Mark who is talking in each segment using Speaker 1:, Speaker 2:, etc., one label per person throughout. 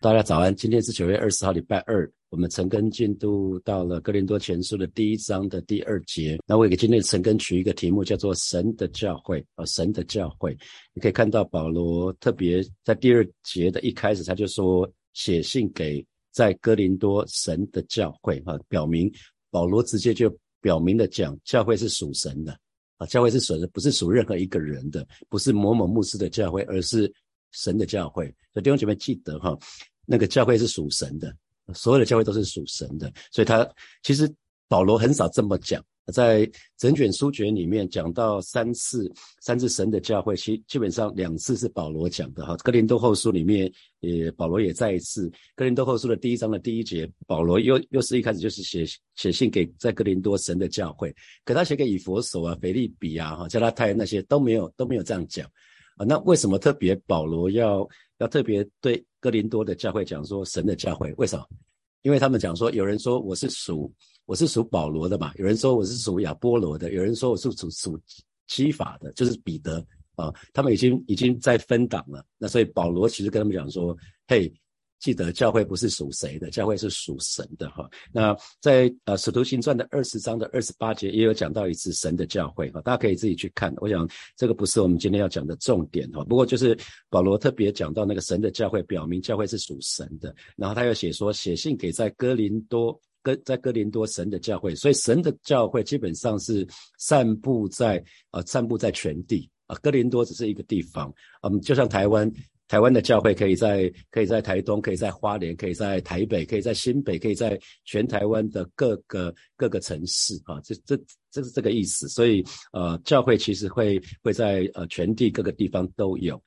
Speaker 1: 大家早安，今天是九月二十号，礼拜二。我们陈根进度到了哥林多前书的第一章的第二节。那我给今天的陈根取一个题目，叫做“神的教会”啊，“神的教会”。你可以看到保罗特别在第二节的一开始，他就说写信给在哥林多神的教会啊，表明保罗直接就表明的讲，教会是属神的啊，教会是属的，不是属任何一个人的，不是某某牧师的教会，而是。神的教会，所以弟兄姐妹记得哈，那个教会是属神的，所有的教会都是属神的。所以他其实保罗很少这么讲，在整卷书卷里面讲到三次，三次神的教会，其基本上两次是保罗讲的哈。哥林多后书里面也保罗也再一次，哥林多后书的第一章的第一节，保罗又又是一开始就是写写信给在哥林多神的教会，可他写给以佛所啊、腓利比啊、哈加拉太那些都没有都没有这样讲。啊，那为什么特别保罗要要特别对哥林多的教会讲说神的教会？为什么？因为他们讲说，有人说我是属我是属保罗的嘛，有人说我是属亚波罗的，有人说我是属属基法的，就是彼得啊，他们已经已经在分党了。那所以保罗其实跟他们讲说，嘿。记得教会不是属谁的，教会是属神的哈。那在呃使徒行传的二十章的二十八节也有讲到一次神的教会哈，大家可以自己去看。我想这个不是我们今天要讲的重点哈。不过就是保罗特别讲到那个神的教会，表明教会是属神的。然后他又写说写信给在哥林多哥在哥林多神的教会，所以神的教会基本上是散布在呃散布在全地啊。哥林多只是一个地方，嗯，就像台湾。台湾的教会可以在可以在台东，可以在花莲，可以在台北，可以在新北，可以在全台湾的各个各个城市啊，这这这是这个意思。所以呃，教会其实会会在呃全地各个地方都有。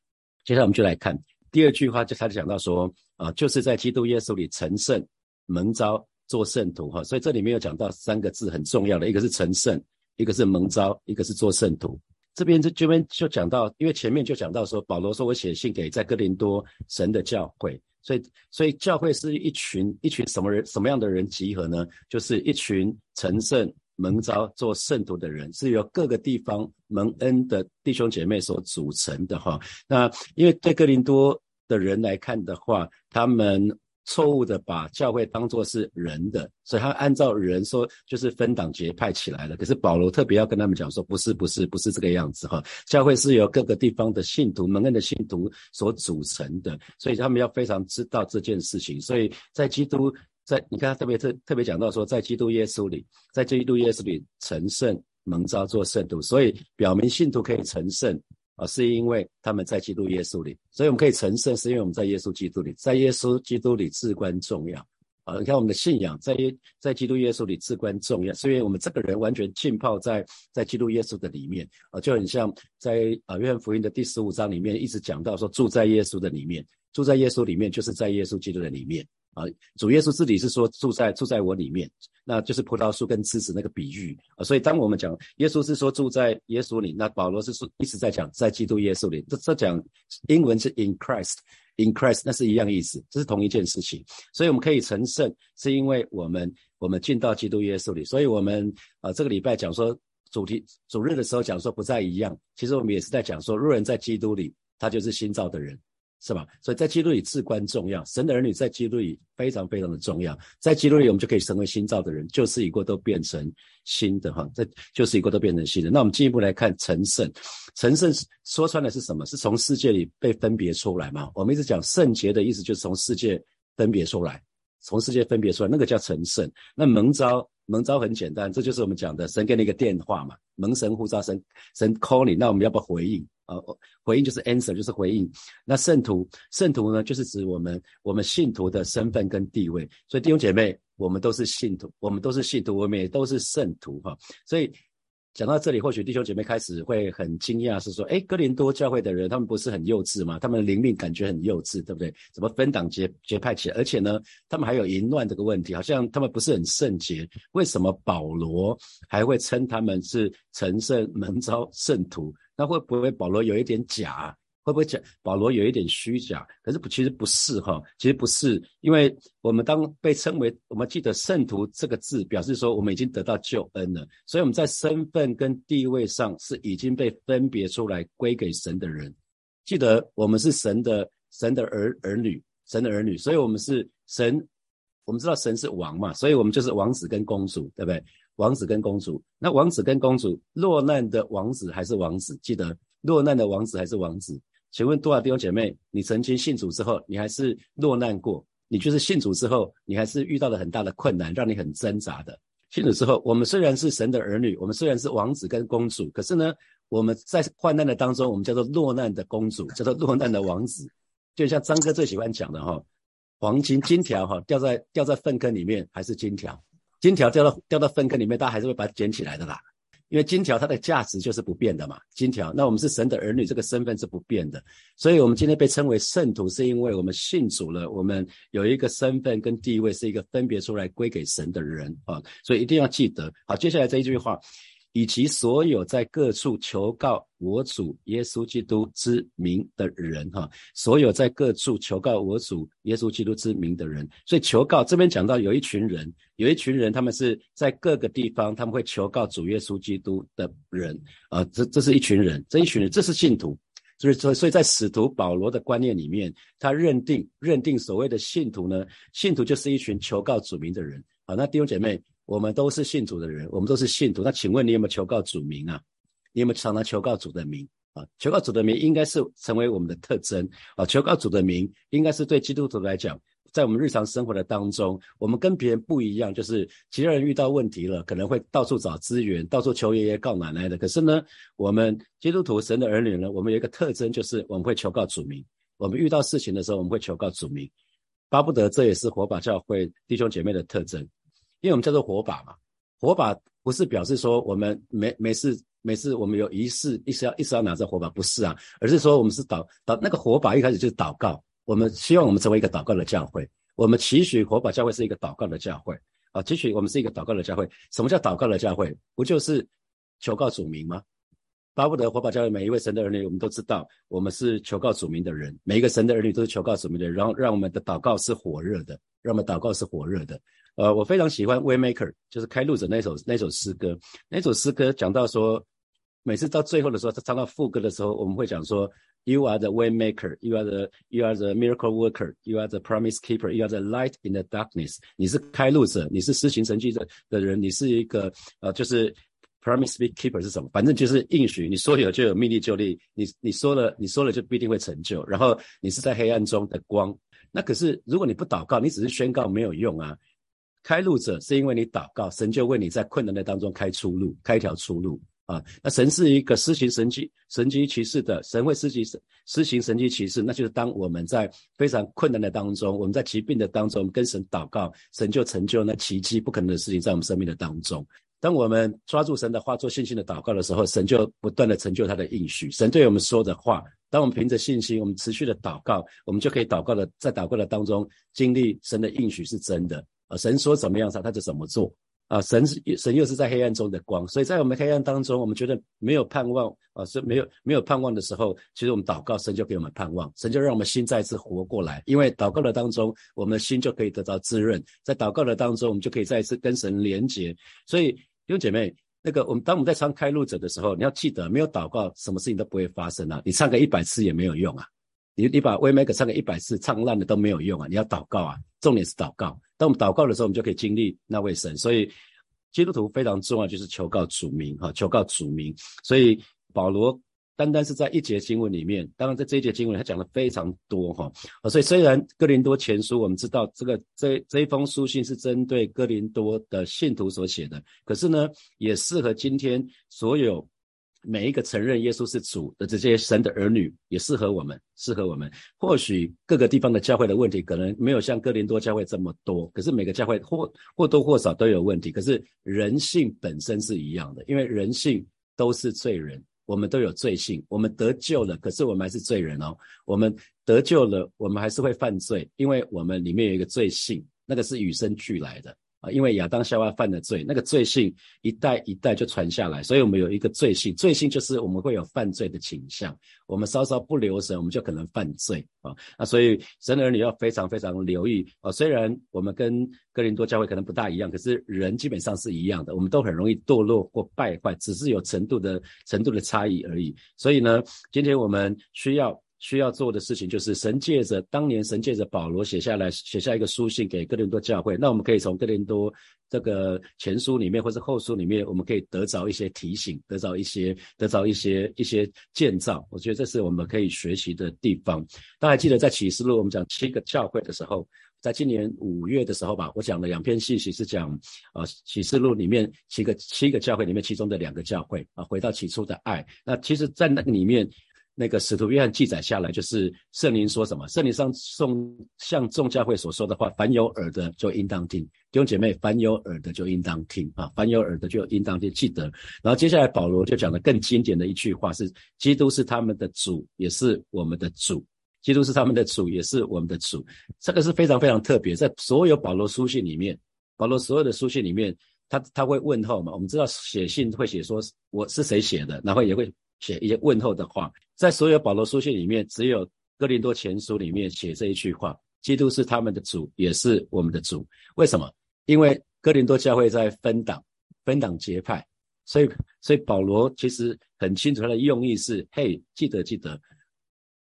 Speaker 1: 接下来我们就来看第二句话，就他就讲到说啊，就是在基督耶稣里成圣蒙召做圣徒哈。所以这里面有讲到三个字很重要的，一个是成圣，一个是蒙召，一个是做圣徒。这边这这边就讲到，因为前面就讲到说，保罗说我写信给在哥林多神的教会，所以所以教会是一群一群什么人什么样的人集合呢？就是一群成圣蒙召做圣徒的人，是由各个地方蒙恩的弟兄姐妹所组成的哈。那因为对哥林多的人来看的话，他们。错误的把教会当作是人的，所以他按照人说就是分党结派起来了。可是保罗特别要跟他们讲说，不是不是不是这个样子哈，教会是由各个地方的信徒蒙恩的信徒所组成的，所以他们要非常知道这件事情。所以在基督在你看他特别特特别讲到说，在基督耶稣里，在基督耶稣里成圣蒙召做圣徒，所以表明信徒可以成圣。啊，是因为他们在基督耶稣里，所以我们可以成圣，是因为我们在耶稣基督里，在耶稣基督里至关重要。啊，你看我们的信仰在耶在基督耶稣里至关重要，是因为我们这个人完全浸泡在在基督耶稣的里面。啊，就很像在啊约翰福音的第十五章里面一直讲到说，住在耶稣的里面，住在耶稣里面，就是在耶稣基督的里面。啊，主耶稣自己是说住在住在我里面，那就是葡萄树跟枝子那个比喻啊。所以当我们讲耶稣是说住在耶稣里，那保罗是说一直在讲在基督耶稣里。这这讲英文是 in Christ，in Christ，那是一样意思，这是同一件事情。所以我们可以成圣，是因为我们我们进到基督耶稣里。所以我们啊这个礼拜讲说主题主日的时候讲说不再一样，其实我们也是在讲说，若人在基督里，他就是新造的人。是吧？所以在基督里至关重要，神的儿女在基督里非常非常的重要。在基督里，我们就可以成为新造的人，旧事已过，都变成新的哈。这旧事已过，都变成新的。那我们进一步来看成圣，成圣说穿的是什么？是从世界里被分别出来嘛？我们一直讲圣洁的意思，就是从世界分别出来，从世界分别出来，那个叫成圣。那蒙召，蒙招很简单，这就是我们讲的，神给你一个电话嘛，蒙神呼召，神神 call 你，那我们要不要回应？呃，回应就是 answer，就是回应。那圣徒，圣徒呢，就是指我们我们信徒的身份跟地位。所以弟兄姐妹，我们都是信徒，我们都是信徒，我们也都是圣徒哈。所以。讲到这里，或许弟兄姐妹开始会很惊讶，是说：哎，哥林多教会的人，他们不是很幼稚吗？他们的灵命感觉很幼稚，对不对？怎么分党结结派起来？而且呢，他们还有淫乱这个问题，好像他们不是很圣洁。为什么保罗还会称他们是成圣门招圣徒？那会不会保罗有一点假？会不会讲保罗有一点虚假？可是不，其实不是哈，其实不是，因为我们当被称为我们记得圣徒这个字，表示说我们已经得到救恩了，所以我们在身份跟地位上是已经被分别出来归给神的人。记得我们是神的神的儿儿女。神的儿女，所以我们是神。我们知道神是王嘛，所以我们就是王子跟公主，对不对？王子跟公主，那王子跟公主，落难的王子还是王子？记得落难的王子还是王子？请问多少弟兄姐妹，你曾经信主之后，你还是落难过？你就是信主之后，你还是遇到了很大的困难，让你很挣扎的。信主之后，我们虽然是神的儿女，我们虽然是王子跟公主，可是呢，我们在患难的当中，我们叫做落难的公主，叫做落难的王子。就像张哥最喜欢讲的哈，黄金金条哈掉在掉在粪坑里面还是金条，金条掉到掉到粪坑里面，大家还是会把它捡起来的啦。因为金条它的价值就是不变的嘛，金条。那我们是神的儿女，这个身份是不变的，所以我们今天被称为圣徒，是因为我们信主了，我们有一个身份跟地位，是一个分别出来归给神的人啊，所以一定要记得。好，接下来这一句话。以及所有在各处求告我主耶稣基督之名的人，哈，所有在各处求告我主耶稣基督之名的人，所以求告这边讲到有一群人，有一群人，他们是在各个地方，他们会求告主耶稣基督的人，啊，这这是一群人，这一群人，这是信徒，所以所所以在使徒保罗的观念里面，他认定认定所谓的信徒呢，信徒就是一群求告主名的人，好，那弟兄姐妹。我们都是信主的人，我们都是信徒。那请问你有没有求告主名啊？你有没有常常求告主的名啊？求告主的名应该是成为我们的特征啊！求告主的名应该是对基督徒来讲，在我们日常生活的当中，我们跟别人不一样，就是其他人遇到问题了，可能会到处找资源，到处求爷爷告奶奶的。可是呢，我们基督徒神的儿女呢，我们有一个特征，就是我们会求告主名。我们遇到事情的时候，我们会求告主名，巴不得这也是火把教会弟兄姐妹的特征。因为我们叫做火把嘛，火把不是表示说我们每每次每次，我们有仪式，一直要一直要拿着火把，不是啊，而是说我们是祷祷那个火把一开始就是祷告，我们希望我们成为一个祷告的教会，我们期许火把教会是一个祷告的教会啊，期许我们是一个祷告的教会。什么叫祷告的教会？不就是求告主名吗？巴不得火把教会每一位神的儿女，我们都知道，我们是求告主名的人，每一个神的儿女都是求告主名的人，然后让我们的祷告是火热的，让我们祷告是火热的。呃，我非常喜欢《Waymaker》，就是开路者那首那首诗歌。那首诗歌讲到说，每次到最后的时候，他唱到副歌的时候，我们会讲说：“You are the Waymaker, you are the you are the miracle worker, you are the promise keeper, you are the light in the darkness。”你是开路者，你是施行神迹的的人，你是一个呃，就是 promise keeper 是什么？反正就是应许，你说有就有，命立就立。你你说了，你说了就必定会成就。然后你是在黑暗中的光。那可是如果你不祷告，你只是宣告没有用啊。开路者是因为你祷告，神就为你在困难的当中开出路，开一条出路啊！那神是一个施行神迹、神迹奇事的神，会施行神施行神迹奇事，那就是当我们在非常困难的当中，我们在疾病的当中跟神祷告，神就成就那奇迹不可能的事情在我们生命的当中。当我们抓住神的话做信心的祷告的时候，神就不断的成就他的应许。神对我们说的话，当我们凭着信心，我们持续的祷告，我们就可以祷告的在祷告的当中经历神的应许是真的。啊，神说怎么样，他他就怎么做啊！神神又是在黑暗中的光，所以在我们黑暗当中，我们觉得没有盼望啊，是没有没有盼望的时候，其实我们祷告，神就给我们盼望，神就让我们心再一次活过来。因为祷告的当中，我们的心就可以得到滋润，在祷告的当中，我们就可以再一次跟神连接。所以弟兄姐妹，那个我们当我们在唱开路者的时候，你要记得，没有祷告，什么事情都不会发生啊！你唱个一百次也没有用啊！你你把 We Make 唱个一百次，唱烂了都没有用啊！你要祷告啊，重点是祷告。当我们祷告的时候，我们就可以经历那位神。所以基督徒非常重要，就是求告主名哈，求告主名。所以保罗单单是在一节经文里面，当然在这一节经文他讲的非常多哈。所以虽然哥林多前书我们知道这个这这一封书信是针对哥林多的信徒所写的，可是呢，也适合今天所有。每一个承认耶稣是主的这些神的儿女，也适合我们，适合我们。或许各个地方的教会的问题，可能没有像哥林多教会这么多，可是每个教会或或多或少都有问题。可是人性本身是一样的，因为人性都是罪人，我们都有罪性。我们得救了，可是我们还是罪人哦。我们得救了，我们还是会犯罪，因为我们里面有一个罪性，那个是与生俱来的。啊，因为亚当夏娃犯的罪，那个罪性一代一代就传下来，所以我们有一个罪性，罪性就是我们会有犯罪的倾向，我们稍稍不留神，我们就可能犯罪啊。那所以神的儿女要非常非常留意啊。虽然我们跟哥林多教会可能不大一样，可是人基本上是一样的，我们都很容易堕落或败坏，只是有程度的程度的差异而已。所以呢，今天我们需要。需要做的事情，就是神借着当年神借着保罗写下来写下一个书信给哥林多教会，那我们可以从哥林多这个前书里面或者后书里面，我们可以得着一些提醒，得着一些得着一些一些建造。我觉得这是我们可以学习的地方。大家记得在启示录我们讲七个教会的时候？在今年五月的时候吧，我讲了两篇信息，是讲啊启示录里面七个七个教会里面其中的两个教会啊，回到起初的爱。那其实，在那里面，那个使徒约翰记载下来，就是圣灵说什么？圣灵上送向众教会所说的话，凡有耳的就应当听。弟兄姐妹，凡有耳的就应当听啊，凡有耳的就应当听，记得。然后接下来保罗就讲了更经典的一句话，是基督是他们的主，也是我们的主。基督是他们的主，也是我们的主，这个是非常非常特别。在所有保罗书信里面，保罗所有的书信里面，他他会问候嘛？我们知道写信会写说我是谁写的，然后也会写一些问候的话。在所有保罗书信里面，只有哥林多前书里面写这一句话：基督是他们的主，也是我们的主。为什么？因为哥林多教会在分党、分党结派，所以所以保罗其实很清楚他的用意是：嘿，记得记得。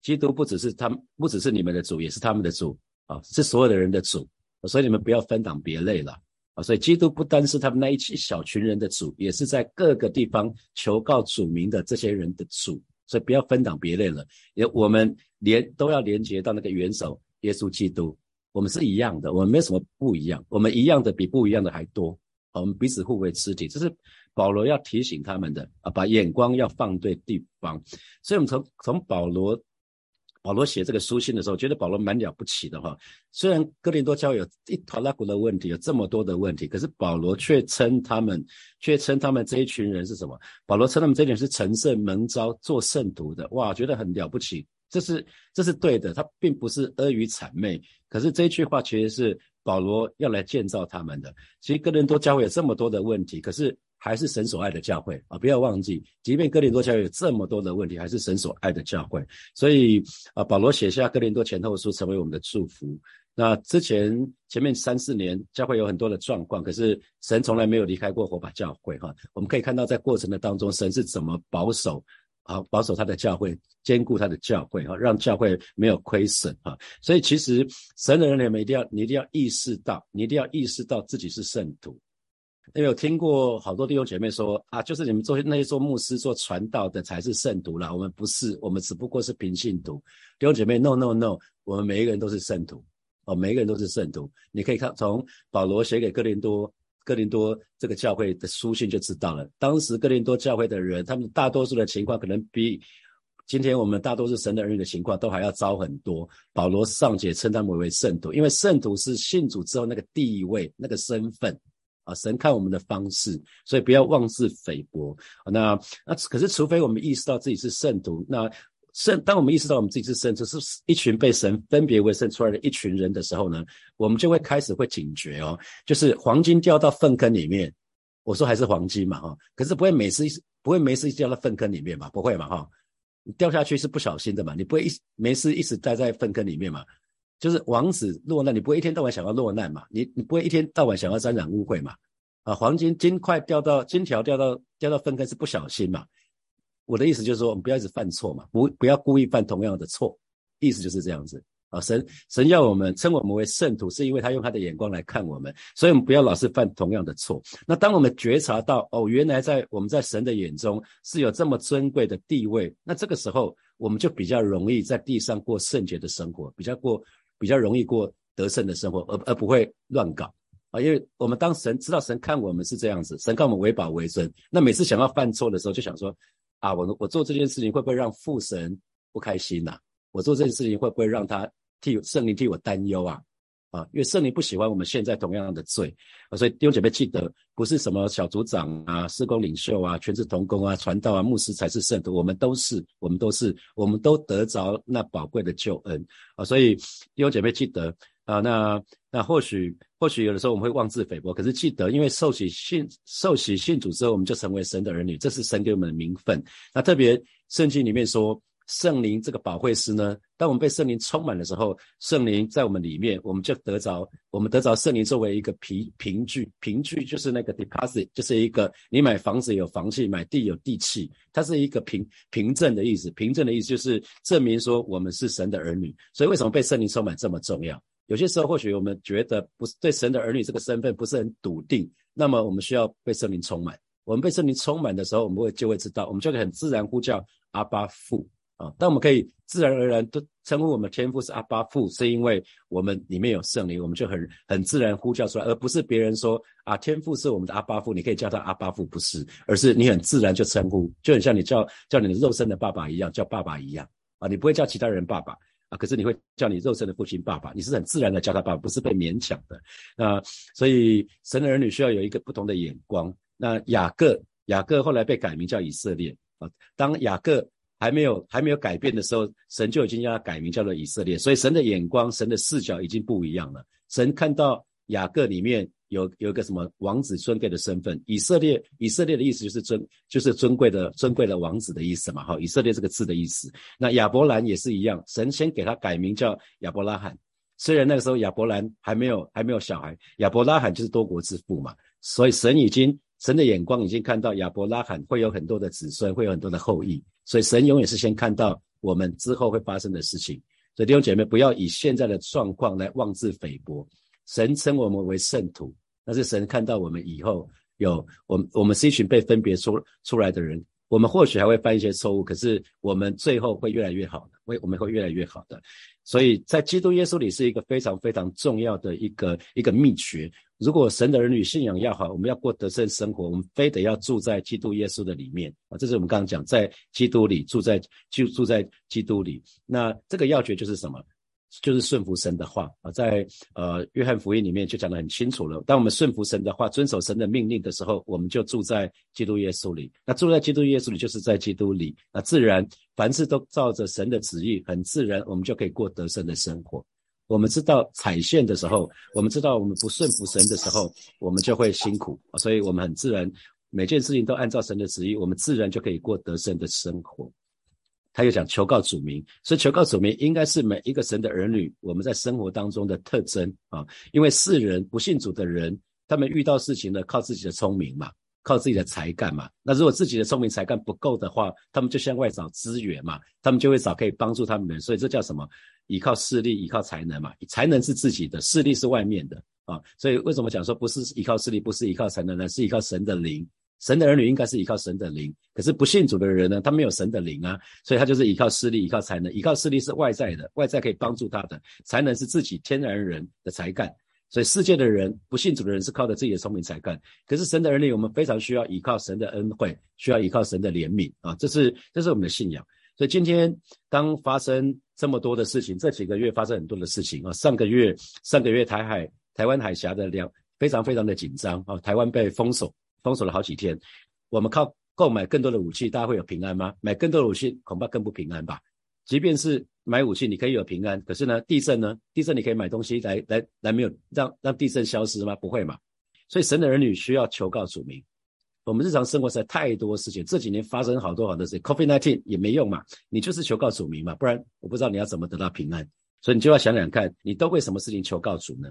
Speaker 1: 基督不只是他们，不只是你们的主，也是他们的主啊，是所有的人的主，所以你们不要分党别类了啊。所以基督不单是他们那一一小群人的主，也是在各个地方求告主名的这些人的主，所以不要分党别类了。也我们连都要连接到那个元首耶稣基督，我们是一样的，我们没什么不一样，我们一样的比不一样的还多。我们彼此互为肢体，这是保罗要提醒他们的啊，把眼光要放对地方。所以，我们从从保罗。保罗写这个书信的时候，觉得保罗蛮了不起的哈。虽然哥林多教有一坨拉古的问题，有这么多的问题，可是保罗却称他们，却称他们这一群人是什么？保罗称他们这一群是成圣蒙召做圣徒的，哇，觉得很了不起。这是这是对的，他并不是阿谀谄媚。可是这一句话其实是保罗要来建造他们的。其实哥林多教会有这么多的问题，可是。还是神所爱的教会啊！不要忘记，即便哥林多教会有这么多的问题，还是神所爱的教会。所以啊，保罗写下哥林多前后书，成为我们的祝福。那之前前面三四年，教会有很多的状况，可是神从来没有离开过火把教会哈。我们可以看到，在过程的当中，神是怎么保守啊，保守他的教会，兼顾他的教会哈，让教会没有亏损哈。所以其实神的人，你们一定要，你一定要意识到，你一定要意识到自己是圣徒。因为有听过好多弟兄姐妹说啊，就是你们做那些做牧师、做传道的才是圣徒啦，我们不是，我们只不过是平信徒。弟兄姐妹，no no no，我们每一个人都是圣徒哦，每一个人都是圣徒。你可以看从保罗写给哥林多、哥林多这个教会的书信就知道了。当时哥林多教会的人，他们大多数的情况可能比今天我们大多数神的儿女的情况都还要糟很多。保罗尚且称他们为圣徒，因为圣徒是信主之后那个地位、那个身份。啊，神看我们的方式，所以不要妄自菲薄。那那可是，除非我们意识到自己是圣徒，那圣当我们意识到我们自己是圣徒，是一群被神分别为圣出来的一群人的时候呢，我们就会开始会警觉哦，就是黄金掉到粪坑里面，我说还是黄金嘛哈，可是不会每次不会没事掉到粪坑里面嘛，不会嘛哈，你掉下去是不小心的嘛，你不会一没事一直待在粪坑里面嘛。就是王子落难，你不会一天到晚想要落难嘛？你你不会一天到晚想要沾染污秽嘛？啊，黄金金块掉到金条掉到掉到粪坑是不小心嘛？我的意思就是说，我们不要一直犯错嘛，不不要故意犯同样的错，意思就是这样子啊。神神要我们称我们为圣徒，是因为他用他的眼光来看我们，所以我们不要老是犯同样的错。那当我们觉察到哦，原来在我们在神的眼中是有这么尊贵的地位，那这个时候我们就比较容易在地上过圣洁的生活，比较过。比较容易过得胜的生活，而而不会乱搞啊！因为我们当神知道神看我们是这样子，神看我们为宝为尊，那每次想要犯错的时候，就想说啊，我我做这件事情会不会让父神不开心呐？我做这件事情会不会让他替圣灵替我担忧啊？啊，因为圣灵不喜欢我们现在同样的罪啊，所以弟兄姐妹记得，不是什么小组长啊、施工领袖啊、全职同工啊、传道啊、牧师才是圣徒，我们都是，我们都是，我们都得着那宝贵的救恩啊，所以弟兄姐妹记得啊，那那或许或许有的时候我们会妄自菲薄，可是记得，因为受洗信受洗信主之后，我们就成为神的儿女，这是神给我们的名分。那特别圣经里面说圣灵这个保惠师呢，当我们被圣灵充满的时候，圣灵在我们里面，我们就得着，我们得着圣灵作为一个凭凭据，凭据就是那个 deposit，就是一个你买房子有房契，买地有地契，它是一个凭凭证的意思。凭证的意思就是证明说我们是神的儿女。所以为什么被圣灵充满这么重要？有些时候或许我们觉得不是对神的儿女这个身份不是很笃定，那么我们需要被圣灵充满。我们被圣灵充满的时候，我们会就会知道，我们就会很自然呼叫阿巴父。啊，但我们可以自然而然都称呼我们天父是阿巴父，是因为我们里面有圣灵，我们就很很自然呼叫出来，而不是别人说啊天父是我们的阿巴父，你可以叫他阿巴父，不是，而是你很自然就称呼，就很像你叫叫你的肉身的爸爸一样，叫爸爸一样啊，你不会叫其他人爸爸啊，可是你会叫你肉身的父亲爸爸，你是很自然的叫他爸爸，不是被勉强的。那所以神的儿女需要有一个不同的眼光。那雅各雅各后来被改名叫以色列啊，当雅各。还没有还没有改变的时候，神就已经要改名叫做以色列。所以神的眼光、神的视角已经不一样了。神看到雅各里面有有一个什么王子尊贵的身份，以色列以色列的意思就是尊就是尊贵的尊贵的王子的意思嘛。哈，以色列这个字的意思。那亚伯兰也是一样，神先给他改名叫亚伯拉罕。虽然那个时候亚伯兰还没有还没有小孩，亚伯拉罕就是多国之父嘛。所以神已经神的眼光已经看到亚伯拉罕会有很多的子孙，会有很多的后裔。所以神永远是先看到我们之后会发生的事情。所以弟兄姐妹，不要以现在的状况来妄自菲薄。神称我们为圣徒，那是神看到我们以后有我们，我们是一群被分别出出来的人。我们或许还会犯一些错误，可是我们最后会越来越好的，会我们会越来越好的。所以在基督耶稣里是一个非常非常重要的一个一个秘诀。如果神的儿女信仰要好，我们要过得胜生活，我们非得要住在基督耶稣的里面啊！这是我们刚刚讲，在基督里住在就住在基督里。那这个要诀就是什么？就是顺服神的话啊，在呃约翰福音里面就讲得很清楚了。当我们顺服神的话，遵守神的命令的时候，我们就住在基督耶稣里。那住在基督耶稣里，就是在基督里。那自然凡事都照着神的旨意，很自然，我们就可以过得胜的生活。我们知道踩线的时候，我们知道我们不顺服神的时候，我们就会辛苦所以我们很自然，每件事情都按照神的旨意，我们自然就可以过得胜的生活。他又讲求告主名，所以求告主名应该是每一个神的儿女我们在生活当中的特征啊。因为世人不信主的人，他们遇到事情呢，靠自己的聪明嘛，靠自己的才干嘛。那如果自己的聪明才干不够的话，他们就向外找资源嘛，他们就会找可以帮助他们的人。所以这叫什么？依靠势力，依靠才能嘛。才能是自己的，势力是外面的啊。所以为什么讲说不是依靠势力，不是依靠才能呢？是依靠神的灵。神的儿女应该是依靠神的灵，可是不信主的人呢，他没有神的灵啊，所以他就是依靠势力，依靠才能，依靠势力是外在的，外在可以帮助他的，才能是自己天然人的才干。所以世界的人不信主的人是靠着自己的聪明才干，可是神的儿女，我们非常需要依靠神的恩惠，需要依靠神的怜悯啊，这是这是我们的信仰。所以今天当发生这么多的事情，这几个月发生很多的事情啊，上个月上个月台海台湾海峡的两非常非常的紧张啊，台湾被封锁。封锁了好几天，我们靠购买更多的武器，大家会有平安吗？买更多的武器恐怕更不平安吧。即便是买武器，你可以有平安，可是呢，地震呢？地震你可以买东西来来来，没有让让地震消失吗？不会嘛。所以神的儿女需要求告主名。我们日常生活在太多事情，这几年发生好多好多事情，Covid nineteen 也没用嘛。你就是求告主名嘛，不然我不知道你要怎么得到平安。所以你就要想想看，你都为什么事情求告主呢？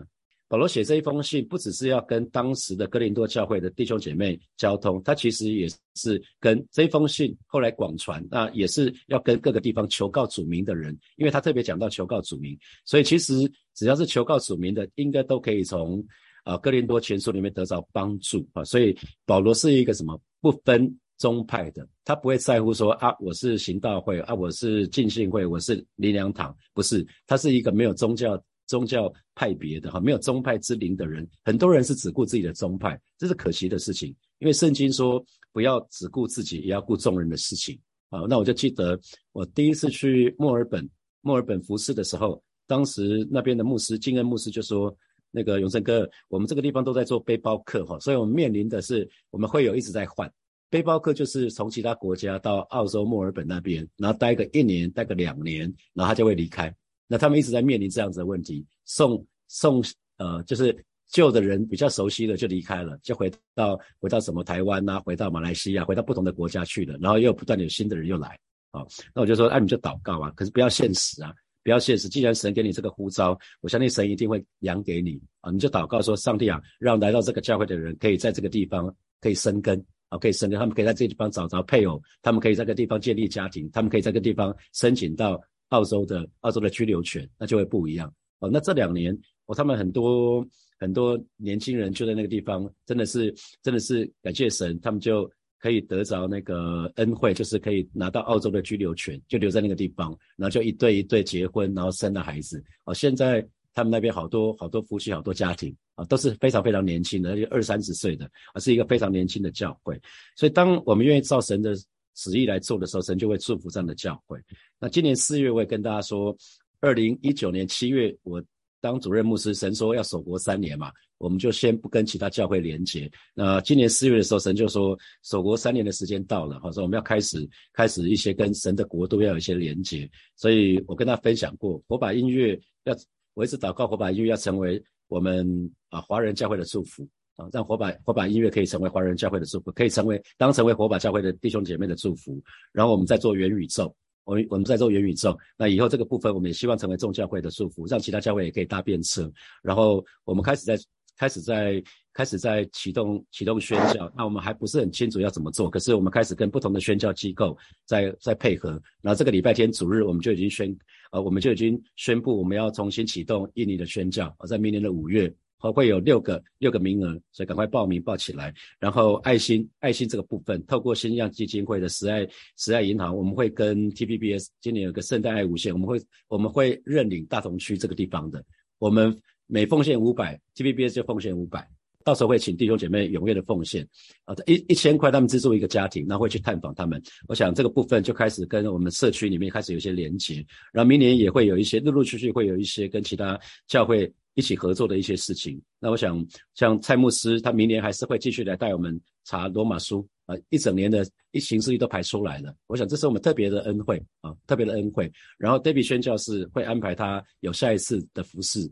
Speaker 1: 保罗写这一封信，不只是要跟当时的哥林多教会的弟兄姐妹交通，他其实也是跟这一封信后来广传，那也是要跟各个地方求告主名的人，因为他特别讲到求告主名，所以其实只要是求告主名的，应该都可以从啊哥林多前书里面得到帮助啊。所以保罗是一个什么不分宗派的，他不会在乎说啊我是行道会啊我是浸信会我是林良堂，不是，他是一个没有宗教。宗教派别的哈，没有宗派之灵的人，很多人是只顾自己的宗派，这是可惜的事情。因为圣经说不要只顾自己，也要顾众人的事情啊。那我就记得我第一次去墨尔本，墨尔本服侍的时候，当时那边的牧师金恩牧师就说：“那个永生哥，我们这个地方都在做背包客哈，所以我们面临的是我们会有一直在换背包客，就是从其他国家到澳洲墨尔本那边，然后待个一年，待个两年，然后他就会离开。”那他们一直在面临这样子的问题，送送呃，就是旧的人比较熟悉的就离开了，就回到回到什么台湾呐，回到马来西亚，回到不同的国家去了，然后又不断有新的人又来，啊。那我就说，那你就祷告啊，可是不要现实啊，不要现实。既然神给你这个呼召，我相信神一定会扬给你啊。你就祷告说，上帝啊，让来到这个教会的人可以在这个地方可以生根啊，可以生根，他们可以在这个地方找着配偶，他们可以在这个地方建立家庭，他们可以在这个地方申请到澳洲的澳洲的居留权，那就会不一样哦。那这两年，哦，他们很多。很多年轻人就在那个地方，真的是真的是感谢神，他们就可以得着那个恩惠，就是可以拿到澳洲的居留权，就留在那个地方，然后就一对一对结婚，然后生了孩子。哦，现在他们那边好多好多夫妻，好多家庭啊，都是非常非常年轻的，而且二三十岁的，啊，是一个非常年轻的教会。所以，当我们愿意照神的旨意来做的时候，神就会祝福这样的教会。那今年四月，我也跟大家说，二零一九年七月我。当主任牧师，神说要守国三年嘛，我们就先不跟其他教会连接。那今年四月的时候，神就说守国三年的时间到了，哈，说我们要开始开始一些跟神的国度要有一些连接。所以我跟他分享过，火把音乐要，我一直祷告火把音乐要成为我们啊华人教会的祝福啊，让火把火把音乐可以成为华人教会的祝福，可以成为当成为火把教会的弟兄姐妹的祝福。然后我们再做元宇宙。我们我们在做元宇宙，那以后这个部分我们也希望成为众教会的祝福，让其他教会也可以搭便车。然后我们开始在开始在开始在启动启动宣教，那我们还不是很清楚要怎么做，可是我们开始跟不同的宣教机构在在配合。然后这个礼拜天主日我们就已经宣呃我们就已经宣布我们要重新启动印尼的宣教，在明年的五月。会会有六个六个名额，所以赶快报名报起来。然后爱心爱心这个部分，透过新样基金会的慈爱慈爱银行，我们会跟 TVBS 今年有个圣诞爱无限，我们会我们会认领大同区这个地方的。我们每奉献五百，TVBS 就奉献五百，到时候会请弟兄姐妹踊跃的奉献啊，一一千块他们资助一个家庭，然后会去探访他们。我想这个部分就开始跟我们社区里面开始有一些连接，然后明年也会有一些陆陆续续会有一些跟其他教会。一起合作的一些事情，那我想像蔡牧师，他明年还是会继续来带我们查罗马书啊，一整年的一行事历都排出来了。我想这是我们特别的恩惠啊，特别的恩惠。然后 David 宣教士会安排他有下一次的服饰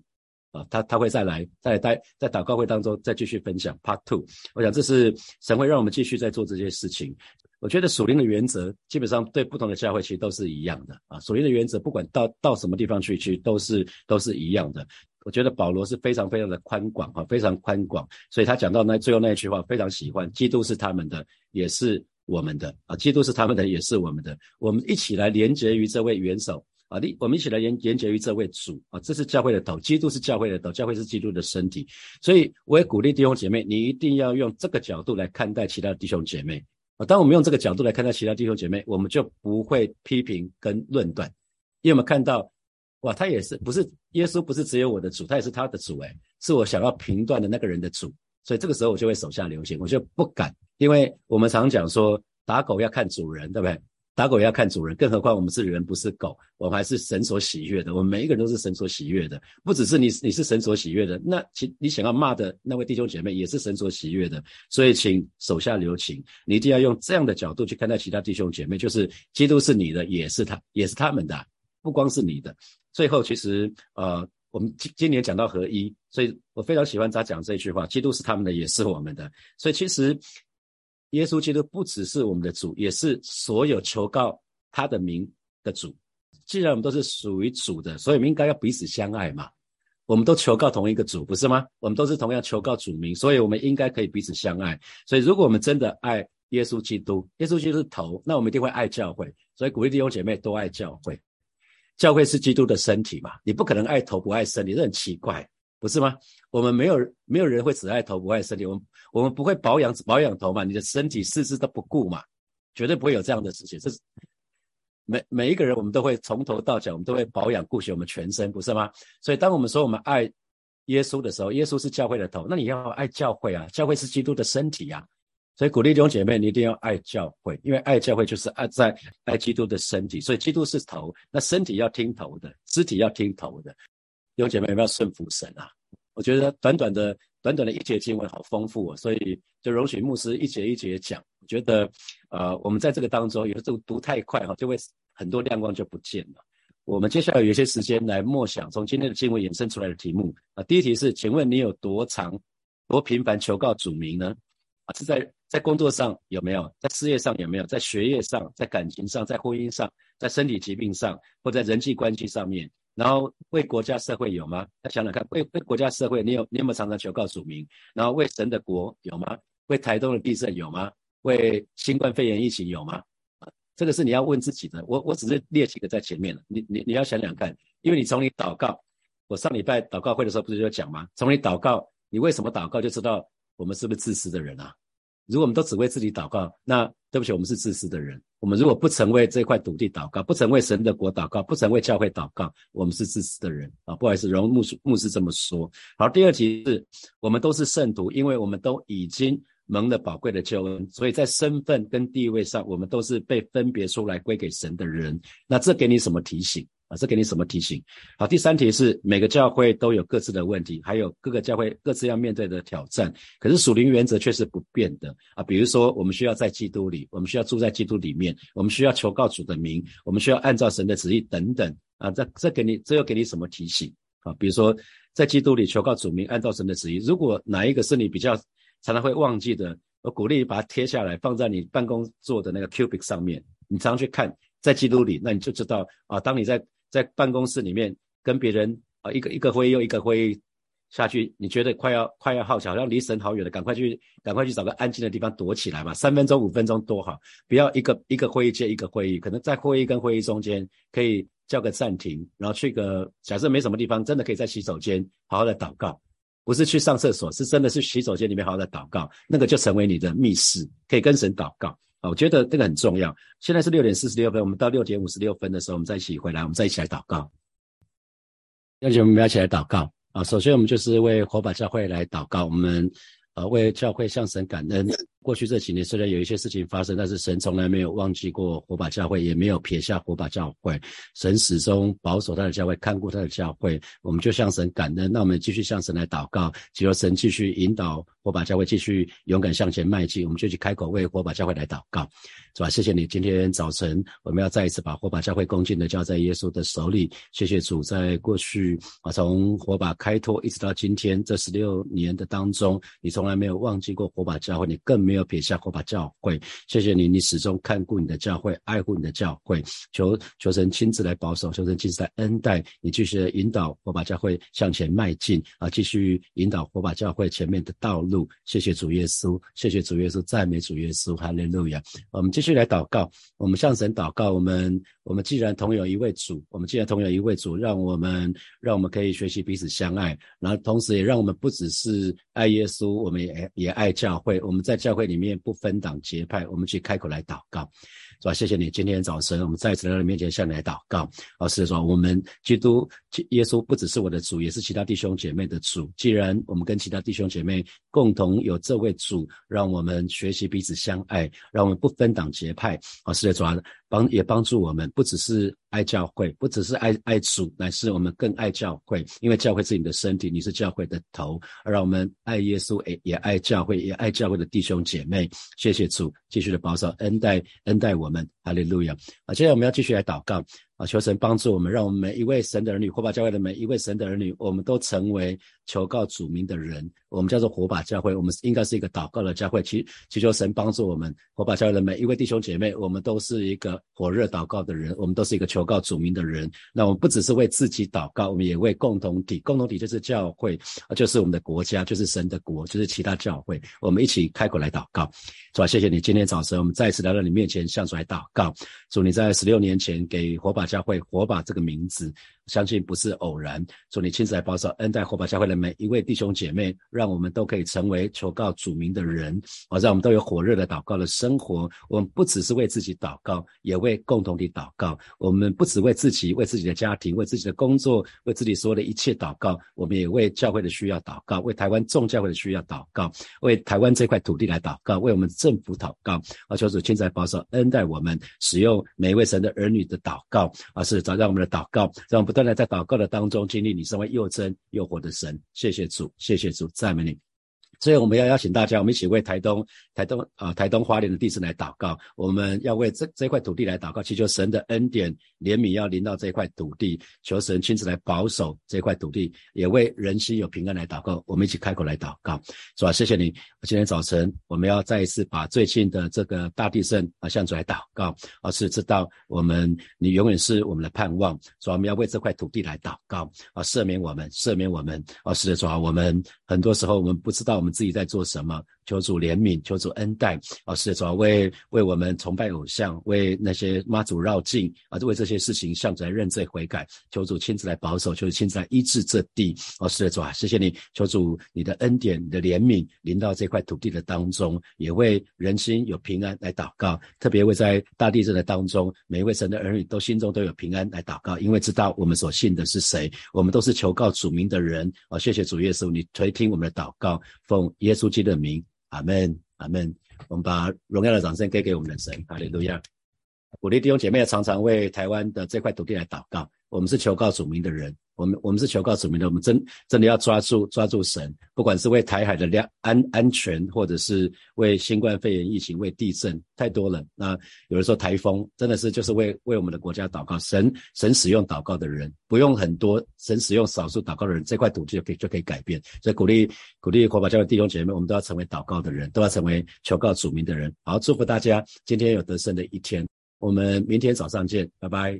Speaker 1: 啊，他他会再来，再来待在祷告会当中再继续分享 Part Two。我想这是神会让我们继续在做这些事情。我觉得属灵的原则基本上对不同的教会其实都是一样的啊，属灵的原则不管到到什么地方去去都是都是一样的。我觉得保罗是非常非常的宽广啊，非常宽广，所以他讲到那最后那一句话非常喜欢，基督是他们的，也是我们的啊，基督是他们的，也是我们的，我们一起来连结于这位元首啊，你我们一起来连连结于这位主啊，这是教会的头，基督是教会的头，教会是基督的身体，所以我也鼓励弟兄姐妹，你一定要用这个角度来看待其他弟兄姐妹。啊，当我们用这个角度来看待其他弟兄姐妹，我们就不会批评跟论断，因为我们看到。哇，他也是不是耶稣？不是只有我的主，他也是他的主，诶，是我想要评断的那个人的主。所以这个时候我就会手下留情，我就不敢，因为我们常讲说打狗要看主人，对不对？打狗要看主人，更何况我们是人，不是狗，我们还是神所喜悦的。我们每一个人都是神所喜悦的，不只是你，你是神所喜悦的，那其你想要骂的那位弟兄姐妹也是神所喜悦的。所以请手下留情，你一定要用这样的角度去看待其他弟兄姐妹，就是基督是你的，也是他，也是他们的，不光是你的。最后，其实呃，我们今今年讲到合一，所以我非常喜欢他讲这句话：基督是他们的，也是我们的。所以其实耶稣基督不只是我们的主，也是所有求告他的名的主。既然我们都是属于主的，所以我们应该要彼此相爱嘛。我们都求告同一个主，不是吗？我们都是同样求告主名，所以我们应该可以彼此相爱。所以如果我们真的爱耶稣基督，耶稣基督是头，那我们一定会爱教会。所以鼓励弟兄姐妹都爱教会。教会是基督的身体嘛？你不可能爱头不爱身体，这很奇怪，不是吗？我们没有没有人会只爱头不爱身体，我们我们不会保养保养头嘛？你的身体四肢都不顾嘛？绝对不会有这样的事情。这是每每一个人，我们都会从头到脚，我们都会保养顾惜我们全身，不是吗？所以当我们说我们爱耶稣的时候，耶稣是教会的头，那你要爱教会啊，教会是基督的身体呀。所以鼓励弟兄姐妹，你一定要爱教会，因为爱教会就是爱在爱基督的身体。所以基督是头，那身体要听头的，肢体要听头的。弟兄姐妹有没有顺服神啊？我觉得短短的短短的一节经文好丰富哦，所以就容许牧师一节一节讲。我觉得呃，我们在这个当中有时候读太快哈，就会很多亮光就不见了。我们接下来有一些时间来默想从今天的经文衍生出来的题目啊。第一题是，请问你有多长、多频繁求告主名呢？啊，是在在工作上有没有？在事业上有没有？在学业上、在感情上、在婚姻上、在身体疾病上，或在人际关系上面？然后为国家社会有吗？那想想看，为为国家社会，你有你有没有常常求告主名？然后为神的国有吗？为台东的地震有吗？为新冠肺炎疫情有吗？这个是你要问自己的。我我只是列几个在前面了。你你你要想想看，因为你从你祷告，我上礼拜祷告会的时候不是就讲吗？从你祷告，你为什么祷告，就知道我们是不是自私的人啊？如果我们都只为自己祷告，那对不起，我们是自私的人。我们如果不曾为这块土地祷告，不曾为神的国祷告，不曾为教会祷告，我们是自私的人啊！不好意思，容牧师牧师这么说。好，第二题是我们都是圣徒，因为我们都已经蒙了宝贵的救恩，所以在身份跟地位上，我们都是被分别出来归给神的人。那这给你什么提醒？啊，这给你什么提醒？好，第三题是每个教会都有各自的问题，还有各个教会各自要面对的挑战。可是属灵原则却是不变的啊。比如说，我们需要在基督里，我们需要住在基督里面，我们需要求告主的名，我们需要按照神的旨意等等啊。这这给你这又给你什么提醒啊？比如说，在基督里求告主名，按照神的旨意。如果哪一个是你比较常常会忘记的，我鼓励你把它贴下来，放在你办公桌的那个 cubic 上面，你常常去看，在基督里，那你就知道啊，当你在在办公室里面跟别人啊一个一个会议又一个会议下去，你觉得快要快要耗，好像离神好远的，赶快去赶快去找个安静的地方躲起来吧，三分钟五分钟多好，不要一个一个会议接一个会议，可能在会议跟会议中间可以叫个暂停，然后去个假设没什么地方，真的可以在洗手间好好的祷告，不是去上厕所，是真的是洗手间里面好好的祷告，那个就成为你的密室，可以跟神祷告。啊，我觉得这个很重要。现在是六点四十六分，我们到六点五十六分的时候，我们再一起回来，我们再一起来祷告。要请我们要一起来祷告啊！首先，我们就是为火把教会来祷告，我们呃为教会向神感恩。过去这几年虽然有一些事情发生，但是神从来没有忘记过火把教会，也没有撇下火把教会。神始终保守他的教会，看顾他的教会。我们就向神感恩。那我们继续向神来祷告，祈求神继续引导。火把教会继续勇敢向前迈进，我们就去开口为火把教会来祷告，是吧？谢谢你，今天早晨我们要再一次把火把教会恭敬的交在耶稣的手里。谢谢主，在过去啊，从火把开拓一直到今天这十六年的当中，你从来没有忘记过火把教会，你更没有撇下火把教会。谢谢你，你始终看顾你的教会，爱护你的教会。求求神亲自来保守，求神亲自来恩待你，继续引导火把教会向前迈进啊，继续引导火把教会前面的道路。谢谢主耶稣，谢谢主耶稣，赞美主耶稣，哈利路亚。我们继续来祷告，我们向神祷告。我们我们既然同有一位主，我们既然同有一位主，让我们让我们可以学习彼此相爱，然后同时也让我们不只是爱耶稣，我们也也爱教会。我们在教会会里面不分党结派，我们去开口来祷告。是吧？谢谢你，今天早晨我们再次来到你面前向你来祷告。老师说，我们基督耶稣不只是我的主，也是其他弟兄姐妹的主。既然我们跟其他弟兄姐妹共同有这位主，让我们学习彼此相爱，让我们不分党结派。老师的主帮也帮助我们，不只是。爱教会不只是爱爱主，乃是我们更爱教会，因为教会是你的身体，你是教会的头，而让我们爱耶稣，也也爱教会，也爱教会的弟兄姐妹。谢谢主，继续的保守恩待恩待我们，哈利路亚。好，接下来我们要继续来祷告。啊！求神帮助我们，让我们每一位神的儿女，火把教会的每一位神的儿女，我们都成为求告主名的人。我们叫做火把教会，我们应该是一个祷告的教会。祈祈求神帮助我们，火把教会的每一位弟兄姐妹，我们都是一个火热祷告的人，我们都是一个求告主名的人。那我们不只是为自己祷告，我们也为共同体。共同体就是教会，就是我们的国家，就是神的国，就是其他教会。我们一起开口来祷告，主啊，谢谢你，今天早晨我们再一次来到你面前，向主来祷告。主，你在十六年前给火把。教会火把这个名字。相信不是偶然，祝你亲自来保守恩待火把教会的每一位弟兄姐妹，让我们都可以成为求告主名的人，好，让我们都有火热的祷告的生活。我们不只是为自己祷告，也为共同体祷告。我们不只为自己、为自己的家庭、为自己的工作、为自己所有的一切祷告，我们也为教会的需要祷告，为台湾众教会的需要祷告，为台湾这块土地来祷告，为我们政府祷告。啊，求主亲自来保守恩待我们，使用每一位神的儿女的祷告，而是找到我们的祷告，让我们不断的。在祷告的当中经历，你身为又真又活的神，谢谢主，谢谢主，赞美你。所以我们要邀请大家，我们一起为台东、台东啊、台东花莲的地震来祷告。我们要为这这块土地来祷告，祈求神的恩典、怜悯要临到这块土地，求神亲自来保守这块土地，也为人心有平安来祷告。我们一起开口来祷告，是吧？谢谢你。今天早晨我们要再一次把最近的这个大地震啊向主来祷告，而是知道我们你永远是我们的盼望，所以我们要为这块土地来祷告啊，赦免我们，赦免我们啊，是的，主啊，我们很多时候我们不知道我们。自己在做什么？求主怜悯，求主恩待。啊，是主要为为我们崇拜偶像，为那些妈祖绕境啊，为这些事情向主来认罪悔改。求主亲自来保守，求主亲自来医治这地。哦，是的，主啊，谢谢你，求主你的恩典、你的怜悯临到这块土地的当中，也为人心有平安来祷告。特别为在大地震的当中，每一位神的儿女都心中都有平安来祷告，因为知道我们所信的是谁，我们都是求告主名的人。啊，谢谢主耶稣，你垂听我们的祷告。奉耶稣基督的名，阿门，阿门。我们把荣耀的掌声给给我们的神，哈利路亚。鼓励弟兄姐妹常常为台湾的这块土地来祷告。我们是求告主名的人，我们我们是求告主名的，我们真真的要抓住抓住神，不管是为台海的量安安全，或者是为新冠肺炎疫情、为地震，太多了。那有人说台风，真的是就是为为我们的国家祷告。神神使用祷告的人，不用很多，神使用少数祷告的人，这块土地就可以就可以改变。所以鼓励鼓励国宝教会弟兄姐妹，我们都要成为祷告的人，都要成为求告主名的人。好，祝福大家今天有得胜的一天。我们明天早上见，拜拜。